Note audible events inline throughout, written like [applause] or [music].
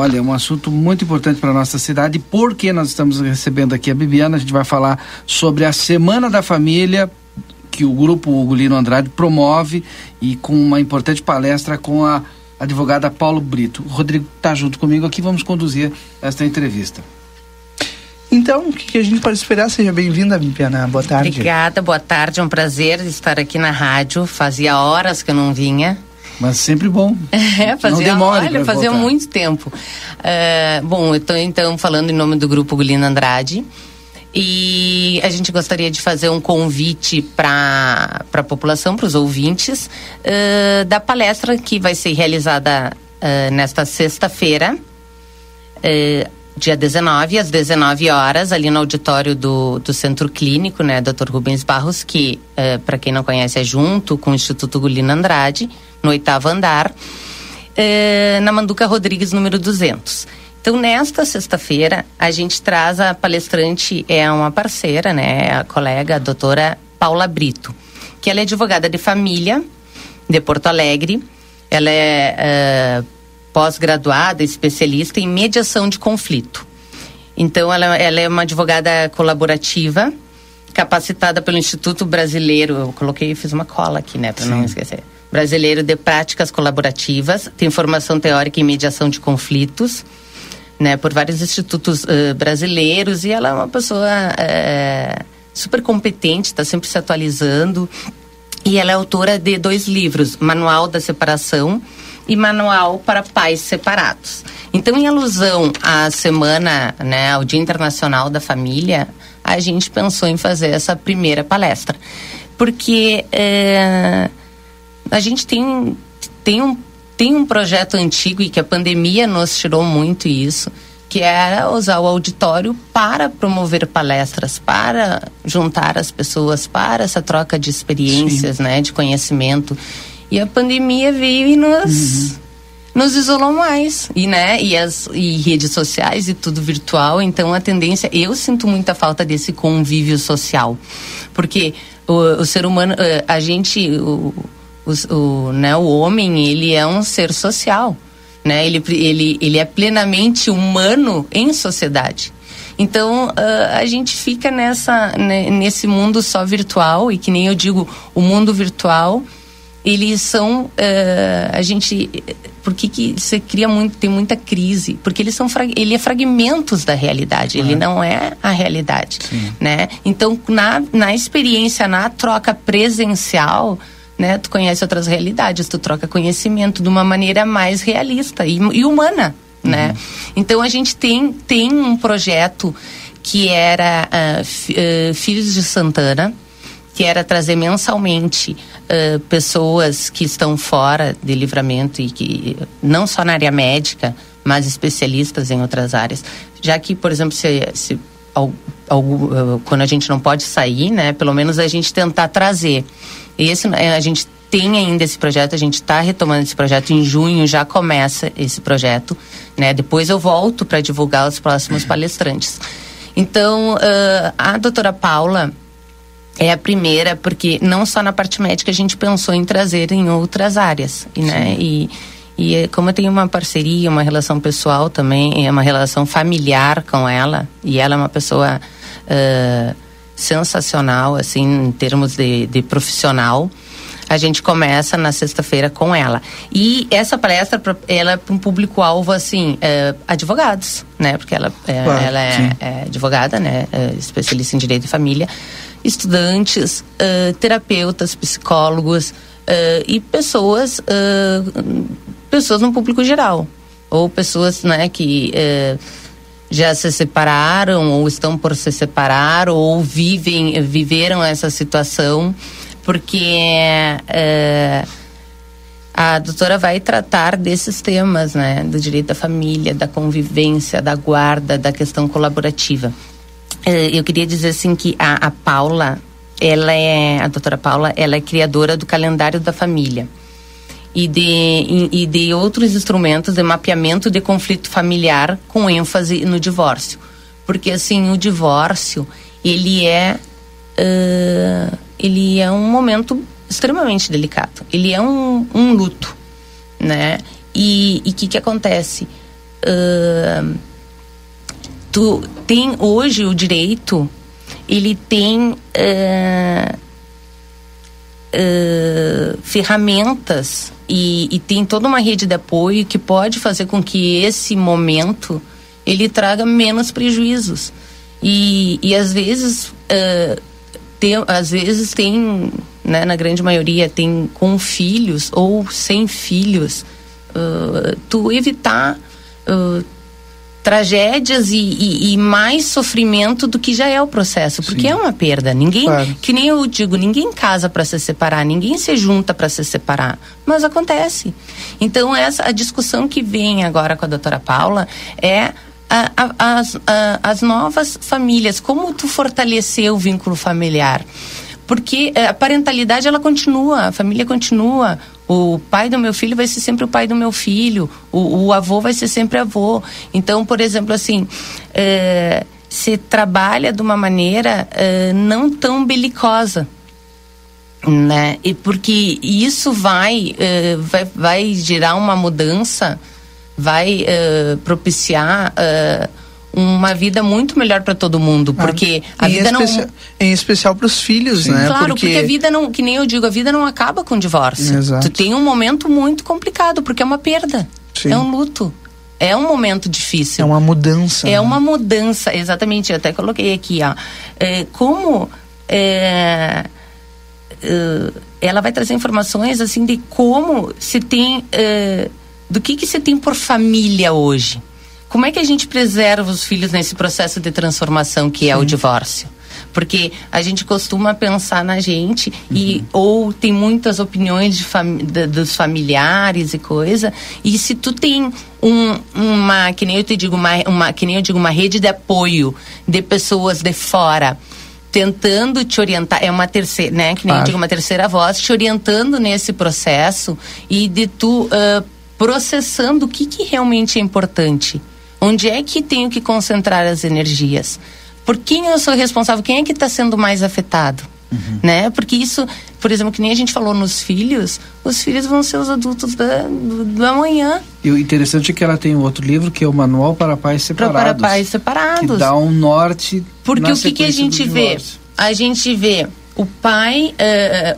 Olha, é um assunto muito importante para a nossa cidade, porque nós estamos recebendo aqui a Bibiana, a gente vai falar sobre a Semana da Família, que o grupo Ugolino Andrade promove e com uma importante palestra com a advogada Paulo Brito. O Rodrigo está junto comigo aqui, vamos conduzir esta entrevista. Então, o que a gente pode esperar? Seja bem-vinda, Bibiana. Boa tarde. Obrigada, boa tarde. É um prazer estar aqui na rádio. Fazia horas que eu não vinha. Mas sempre bom. [laughs] É, fazia, olha, fazia voltar. muito tempo. Uh, bom, eu estou então falando em nome do grupo Gulina Andrade. E a gente gostaria de fazer um convite para a população, para os ouvintes, uh, da palestra que vai ser realizada uh, nesta sexta-feira, dia 19, às 19 horas, ali no auditório do, do Centro Clínico, né, Dr. Rubens Barros, que, para quem não conhece, é junto com o Instituto Gulina Andrade, no oitavo andar, na Manduca Rodrigues, número 200. Então, nesta sexta-feira, a gente traz a palestrante, é uma parceira, né? A colega, a doutora Paula Brito, que ela é advogada de família de Porto Alegre. Ela é uh, pós-graduada, especialista em mediação de conflito. Então, ela, ela é uma advogada colaborativa, capacitada pelo Instituto Brasileiro. Eu coloquei, fiz uma cola aqui, né, para não esquecer. Brasileiro de Práticas Colaborativas, tem formação teórica em mediação de conflitos né, por vários institutos uh, brasileiros e ela é uma pessoa uh, super competente, está sempre se atualizando e ela é autora de dois livros, Manual da Separação e Manual para Pais Separados. Então, em alusão à semana, né, ao Dia Internacional da Família, a gente pensou em fazer essa primeira palestra, porque uh, a gente tem tem um tem um projeto antigo e que a pandemia nos tirou muito isso, que era usar o auditório para promover palestras, para juntar as pessoas, para essa troca de experiências, Sim. né, de conhecimento. E a pandemia veio e nos uhum. nos isolou mais e né e as e redes sociais e tudo virtual então a tendência eu sinto muita falta desse convívio social porque o, o ser humano eh, a gente o, o, o, né, o homem, ele é um ser social, né? Ele, ele, ele é plenamente humano em sociedade. Então, uh, a gente fica nessa, né, nesse mundo só virtual, e que nem eu digo, o mundo virtual, eles são, uh, a gente, por que, que você cria muito, tem muita crise? Porque eles são, ele é fragmentos da realidade, ele não é a realidade, Sim. né? Então, na, na experiência, na troca presencial, né? Tu conhece outras realidades, tu troca conhecimento de uma maneira mais realista e, e humana, uhum. né? Então a gente tem, tem um projeto que era uh, uh, Filhos de Santana, que era trazer mensalmente uh, pessoas que estão fora de livramento e que não só na área médica, mas especialistas em outras áreas. Já que, por exemplo, se, se quando a gente não pode sair, né, pelo menos a gente tentar trazer esse, é, a gente tem ainda esse projeto, a gente está retomando esse projeto. Em junho já começa esse projeto, né? Depois eu volto para divulgar os próximos palestrantes. Então, uh, a doutora Paula é a primeira, porque não só na parte médica a gente pensou em trazer em outras áreas, né? E, e é, como eu tenho uma parceria, uma relação pessoal também, é uma relação familiar com ela, e ela é uma pessoa. Uh, sensacional, assim, em termos de, de profissional. A gente começa na sexta-feira com ela. E essa palestra, ela é para um público-alvo, assim, é, advogados, né? Porque ela, é, claro, ela é, é, advogada, né? É especialista em direito de família. Estudantes, uh, terapeutas, psicólogos uh, e pessoas, pessoas no público geral. Ou pessoas, né, que já se separaram ou estão por se separar ou vivem viveram essa situação porque a doutora vai tratar desses temas né do direito da família da convivência da guarda da questão colaborativa eu queria dizer assim que a, a Paula ela é a doutora Paula ela é criadora do calendário da família e de, e de outros instrumentos de mapeamento de conflito familiar com ênfase no divórcio. Porque, assim, o divórcio, ele é, uh, ele é um momento extremamente delicado. Ele é um, um luto, né? E o que que acontece? uh, tu tem hoje o direito, ele tem uh, uh, ferramentas e, e, tem toda uma rede de apoio que pode fazer com que esse momento ele traga menos prejuízos. E, e às vezes uh, tem, às vezes tem né, na grande maioria tem com filhos ou sem filhos uh, tu evitar uh, tragédias e, e, e, mais sofrimento do que já é o processo, porque Sim. é uma perda. Ninguém, claro. que nem eu digo, ninguém casa para se separar, ninguém se junta para se separar, mas acontece. Então essa a discussão que vem agora com a doutora Paula é a, a, as, a, as novas famílias, como tu fortalecer o vínculo familiar porque eh, a parentalidade ela continua, a família continua. O pai do meu filho vai ser sempre o pai do meu filho, o, o avô vai ser sempre avô. Então, por exemplo, assim, é, se trabalha de uma maneira é, não tão belicosa. Né? E porque isso vai, é, vai, vai gerar uma mudança, vai propiciar uma vida muito melhor para todo mundo, ah, porque ah, a vida não em especial para os filhos, Sim. né? Claro, porque... porque... a vida não, que nem eu digo, a vida não acaba com o divórcio. Exato. Tu tem um momento muito complicado, porque é uma perda. Sim. É um luto. É um momento difícil. É uma mudança. É né? uma mudança, exatamente. Eu até coloquei aqui, ó. É, como é, é, ela vai trazer informações assim de como se tem é, do que que se tem por família hoje como é que a gente preserva os filhos nesse processo de transformação que Sim. é o divórcio? Porque a gente costuma pensar na gente uhum. e ou tem muitas opiniões de fam, de, dos familiares e coisa. E se tu tem um, uma, que nem eu te digo, uma, uma, que nem eu digo, uma rede de apoio de pessoas de fora tentando te orientar, é uma terceira, né, que nem claro. eu digo, uma terceira voz, te orientando nesse processo e de tu uh, processando o que, que realmente é importante. Onde é que tenho que concentrar as energias? Por quem eu sou responsável? Quem é que está sendo mais afetado? Uhum. Né? Porque isso, por exemplo, que nem a gente falou nos filhos, os filhos vão ser os adultos da, do, do amanhã. E o interessante é que ela tem um outro livro que é o Manual para Pais Separados. Para pais separados. Que dá um norte. Porque o que, que a gente vê? A gente vê o pai,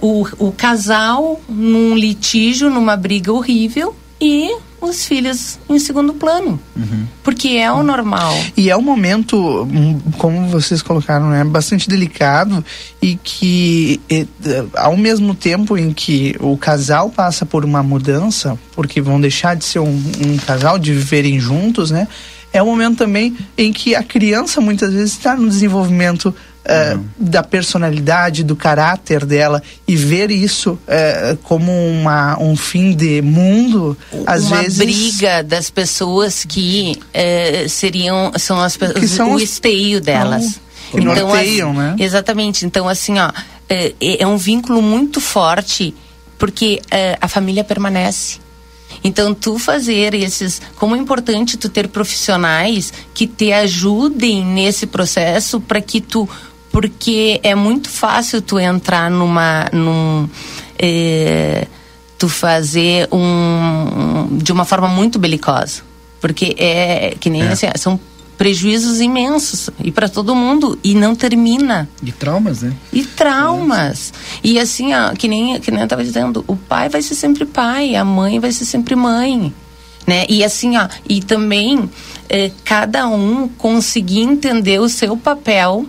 uh, o, o casal num litígio, numa briga horrível e os filhos em segundo plano. Uhum. Porque é o normal. E é um momento, hum, como vocês colocaram, né, bastante delicado e que, e, ao mesmo tempo em que o casal passa por uma mudança, porque vão deixar de ser um, um casal, de viverem juntos, né? É um momento também em que a criança muitas vezes está no desenvolvimento uhum. da personalidade, do caráter dela e ver isso uh, como uma, um fim de mundo, às uma vezes. Uma briga das pessoas que uh, seriam são as que são o os... esteio delas. que então, norteiam, assim, né? Exatamente. Então, assim, ó, é, é um vínculo muito forte porque a família permanece. Então, tu fazer esses. Como é importante tu ter profissionais que te ajudem nesse processo para que tu porque é muito fácil tu entrar numa num é, tu fazer um, de uma forma muito belicosa. Porque é que nem é. assim são prejuízos imensos e para todo mundo e não termina. E traumas né? E traumas. E assim ó, que nem que nem eu tava dizendo o pai vai ser sempre pai a mãe vai ser sempre mãe né? E assim ó e também é, cada um conseguir entender o seu papel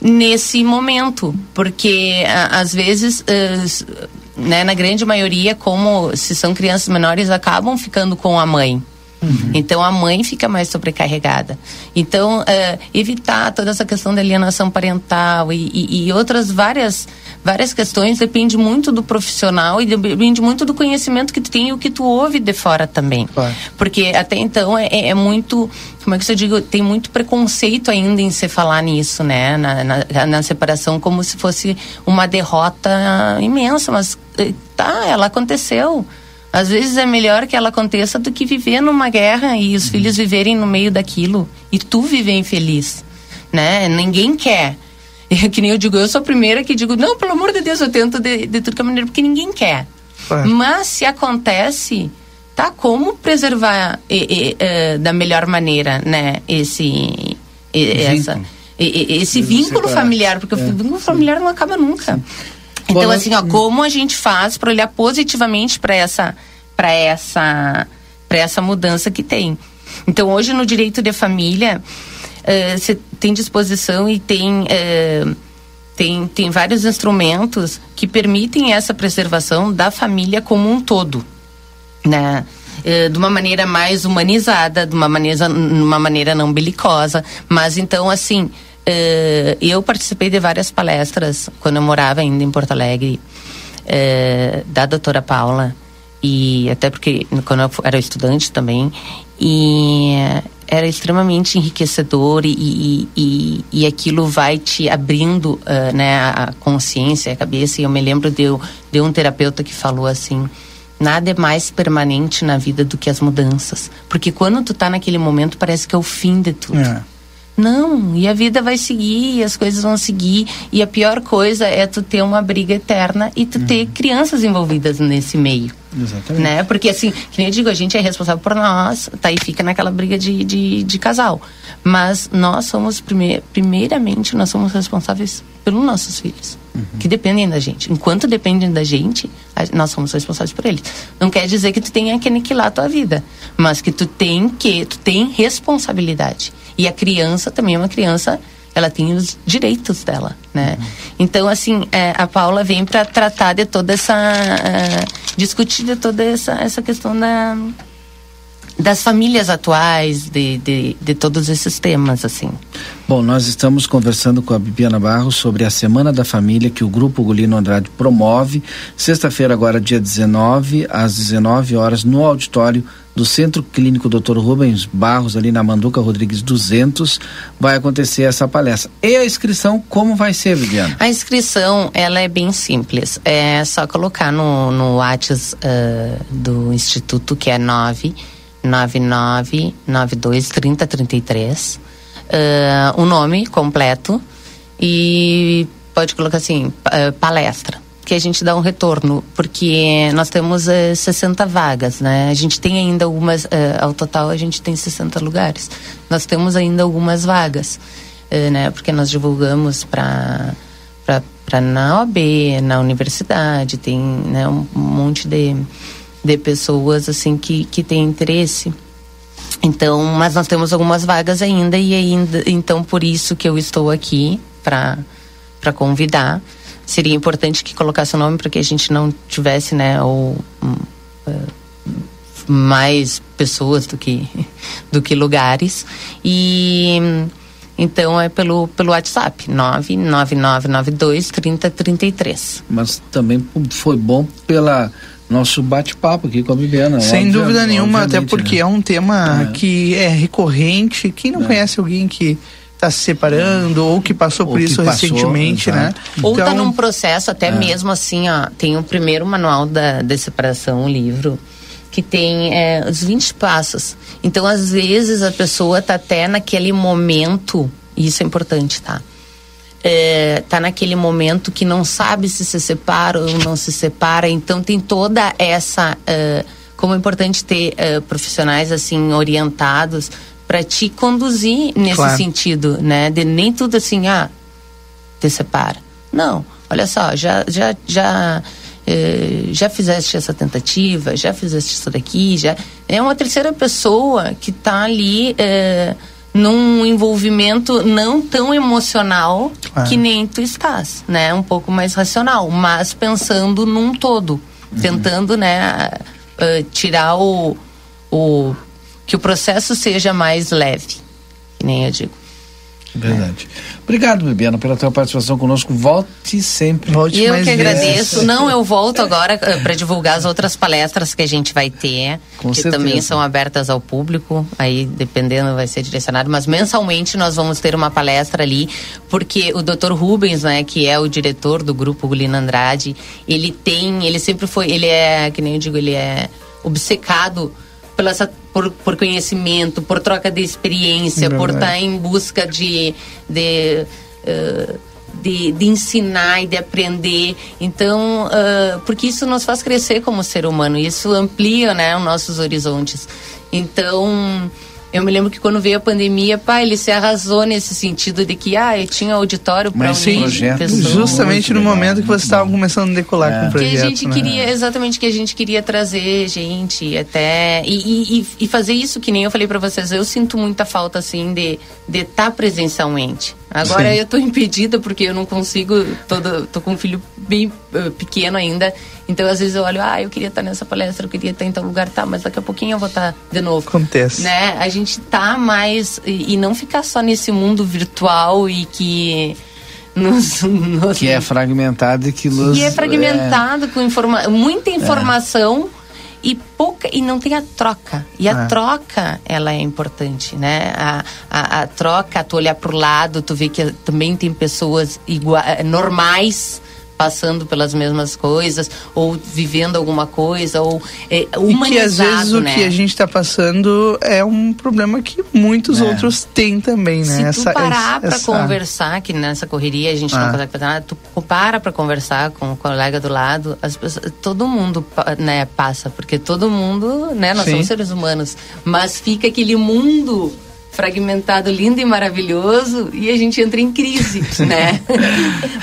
nesse momento, porque às vezes, uh, né, na grande maioria, como se são crianças menores, acabam ficando com a mãe. Uhum. Então a mãe fica mais sobrecarregada. Então, uh, evitar toda essa questão da alienação parental e, e, e, outras várias, várias questões depende muito do profissional e depende muito do conhecimento que tu tem e o que tu ouve de fora também. Claro. Porque até então é, é, é muito. Como é que eu digo? Tem muito preconceito ainda em se falar nisso, né? Na, na, na separação, como se fosse uma derrota imensa. Mas eh, tá, ela aconteceu. Às vezes é melhor que ela aconteça do que viver numa guerra e os filhos viverem no meio daquilo e tu viver infeliz, né? Ninguém quer. [laughs] É que nem eu digo, eu sou a primeira que digo, não, pelo amor de Deus, eu tento de, de tudo que é maneira, porque ninguém quer. É. Mas se acontece, tá? Como preservar e, e, uh, da melhor maneira, né? Esse, e, essa, esse vínculo familiar, porque é, o vínculo familiar não acaba nunca. Sim. Então, assim, ó, como a gente faz para olhar positivamente para essa, para essa, para essa mudança que tem? Então, hoje no direito de família, você uh, tem disposição e tem uh, tem, tem vários instrumentos que permitem essa preservação da família como um todo, né? Eh, de uma maneira mais humanizada, de uma maneira, uma maneira não belicosa, mas então assim eh, eu participei de várias palestras quando eu morava ainda em Porto Alegre eh, da doutora Paula e até porque quando eu era estudante também e era extremamente enriquecedor e, e, e, aquilo vai te abrindo uh, né, a consciência, a cabeça. E eu me lembro de, de um terapeuta que falou assim: nada é mais permanente na vida do que as mudanças. Porque quando tu tá naquele momento, parece que é o fim de tudo. É. Não, e a vida vai seguir, e as coisas vão seguir. E a pior coisa é tu ter uma briga eterna e tu uhum. ter crianças envolvidas nesse meio. Exatamente. Né? Porque assim, que nem eu digo, a gente é responsável por nós, tá? E fica naquela briga de, de, de casal. Mas nós somos, primeir, primeiramente, nós somos responsáveis pelos nossos filhos. Uhum. Que dependem da gente. Enquanto dependem da gente, nós somos responsáveis por eles. Não quer dizer que tu tenha que aniquilar a tua vida. Mas que tu tem que, tu tem responsabilidade. E a criança também é uma criança ela tem os direitos dela, né? Uhum. Então, assim, é, a Paula vem para tratar de toda essa, uh, discutir de toda essa, essa questão da, das famílias atuais, de, de, de, todos esses temas, assim. Bom, nós estamos conversando com a Bibiana Barros sobre a Semana da Família que o Grupo Gulino Andrade promove, sexta-feira agora, dia 19, às 19 horas, no auditório do Centro Clínico Dr. Rubens Barros, ali na Manduca Rodrigues 200, vai acontecer essa palestra. E a inscrição, como vai ser, Viviana? A inscrição, ela é bem simples. É só colocar no, no WhatsApp uh, do Instituto, que é 9 9992 3033. Uh, o nome completo e pode colocar assim, uh, palestra que a gente dá um retorno, porque nós temos uh, eh, 60 vagas, né? A gente tem ainda algumas, uh, ao total a gente tem 60 lugares. Nós temos ainda algumas vagas, uh, né? Porque nós divulgamos para para na OAB, na universidade, tem né, um monte de, de pessoas assim que, que têm interesse. Então, mas nós temos algumas vagas ainda e ainda, então por isso que eu estou aqui para para convidar seria importante que colocasse o nome para que a gente não tivesse, né, ou um, uh, mais pessoas do que [laughs] do que lugares e então é pelo pelo WhatsApp 99992 3033. Mas também foi bom pela nosso bate-papo aqui com a Viviana. Sem dúvida nenhuma, até porque né? é um tema é. que é recorrente. Quem não é. conhece alguém que está se separando ou que passou ou por isso passou, recentemente, exato. né? Ou está então, num processo até é. mesmo assim, ó, tem o primeiro manual da, da separação, o livro, que tem é, os 20 passos. Então, às vezes, a pessoa está até naquele momento, e isso é importante, tá? É, tá naquele momento que não sabe se se separa ou não se separa, então tem toda essa... Uh, como é importante ter uh, profissionais assim orientados para te conduzir nesse claro. sentido, né? De nem tudo assim, ah, te separa. Não, olha só, já já já eh, já fizeste essa tentativa, já fizeste isso daqui, já é uma terceira pessoa que está ali eh, num envolvimento não tão emocional claro. que nem tu estás, né? Um pouco mais racional, mas pensando num todo, uhum. tentando, né, uh, tirar o, o que o processo seja mais leve, que nem eu digo. Verdade. É. Obrigado, Bibiana, pela tua participação conosco. Volte sempre. Volte eu que agradeço. Não, eu volto [laughs] agora uh, para divulgar as outras palestras que a gente vai ter, Com que certeza. também são abertas ao público. Aí, dependendo, vai ser direcionado. Mas mensalmente nós vamos ter uma palestra ali, porque o Dr. Rubens, né, que é o diretor do grupo Gulina Andrade, ele tem, ele sempre foi, ele é, que nem eu digo, ele é obcecado pela essa, por, por conhecimento, por troca de experiência, por estar tá em busca de, de, uh, de, de ensinar e de aprender. Então, uh, porque isso nos faz crescer como ser humano, isso amplia né, os nossos horizontes. Então, eu me lembro que quando veio a pandemia, pá, ele se arrasou nesse sentido de que, ah, eu tinha auditório para um sim, Justamente no momento que você estava começando a decolar é. com o projeto. Que a gente né? queria, exatamente, que a gente queria trazer gente até, e, e, e fazer isso que nem eu falei para vocês, eu sinto muita falta, assim, de estar tá presencialmente. Agora sim. eu estou impedida porque eu não consigo, tô, tô com um filho bem uh, pequeno ainda, então, às vezes eu olho, ah, eu queria estar nessa palestra, eu queria estar em tal lugar, tá, mas daqui a pouquinho eu vou estar de novo. Acontece. Né? A gente tá mais. E, e não ficar só nesse mundo virtual e que. Nos, [laughs] nos... que é fragmentado e que nos, é fragmentado é... com informa muita informação é. e pouca e não tem a troca e a é. troca ela é importante né a, a, a troca tu olhar para o lado tu vê que também tem pessoas igual normais passando pelas mesmas coisas ou vivendo alguma coisa ou é, humanizado, e que às vezes né? o que a gente está passando é um problema que muitos é. outros têm também, né? Se essa, tu parar para essa... conversar, que nessa correria a gente ah. não consegue fazer nada, tu para para conversar com o colega do lado, as pessoas, todo mundo né, passa, porque todo mundo, né, nós Sim. somos seres humanos, mas fica aquele mundo fragmentado, lindo e maravilhoso, e a gente entra em crise, [laughs] né?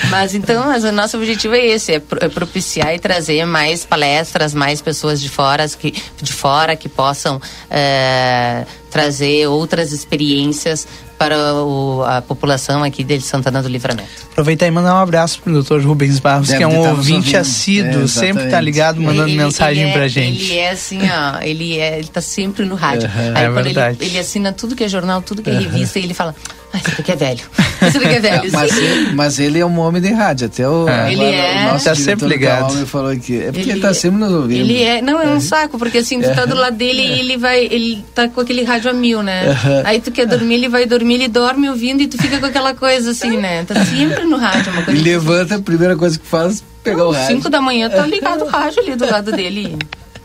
mas então, mas o nosso objetivo é esse, é, é propiciar e trazer mais palestras, mais pessoas de fora que, de fora que possam é, trazer outras experiências para o, a população aqui de Santana do Livramento. Aproveitar e mandar um abraço para o doutor Rubens Barros, Deve que é um ouvinte assíduo, é, sempre está ligado, mandando ele, mensagem para é, gente. Ele é assim, ó, ele é, ele tá sempre no rádio. Uhum, Aí, é verdade. Ele, ele, assina tudo que é jornal, tudo que é revista, uhum. e ele fala, ah, esse daqui é velho. [laughs] É mas, ele, mas ele é um homem de rádio, até o. É. Ele é. O nosso tá sempre ligado. falou aqui. É porque ele, ele tá sempre nos ouvindo. Ele é. Não, é um saco, porque assim, tu tá do lado dele e ele vai. Ele tá com aquele rádio a mil, né? Aí tu quer dormir, ele vai dormir, ele dorme ouvindo e tu fica com aquela coisa assim, né? Tá sempre no rádio, uma coisa. E levanta, a primeira coisa que faz, pegar o rádio. Cinco da manhã tá [laughs] ligado o rádio ali do lado dele.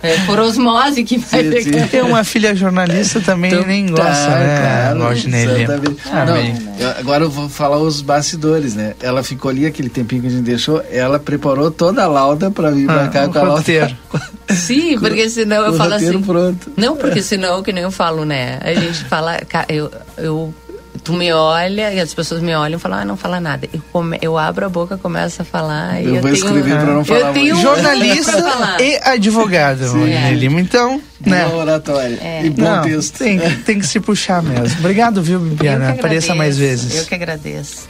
É por osmose que vai sim, sim. Tem uma filha jornalista também então, nem tá, gosta, né? Claro, ah, Não, agora eu vou falar os bastidores, né? Ela ficou ali aquele tempinho que a gente deixou, ela preparou toda a lauda para vir pra ah, cá com a lauda. [laughs] Sim, porque senão eu falo assim. Pronto. Não, porque senão, que nem eu falo, né? A gente fala, eu, eu tu me olha e as pessoas me olham e falam, ah, não fala nada. Eu, come, eu abro a boca, começo a falar. Eu, eu vou tenho, escrever para não falar. Eu tenho jornalista e advogado. Lima. Então, né? Bom oratório. É. E bom não, texto. Tem, tem que se puxar mesmo. Obrigado, viu, Bibiana? Apareça mais vezes. Eu que agradeço.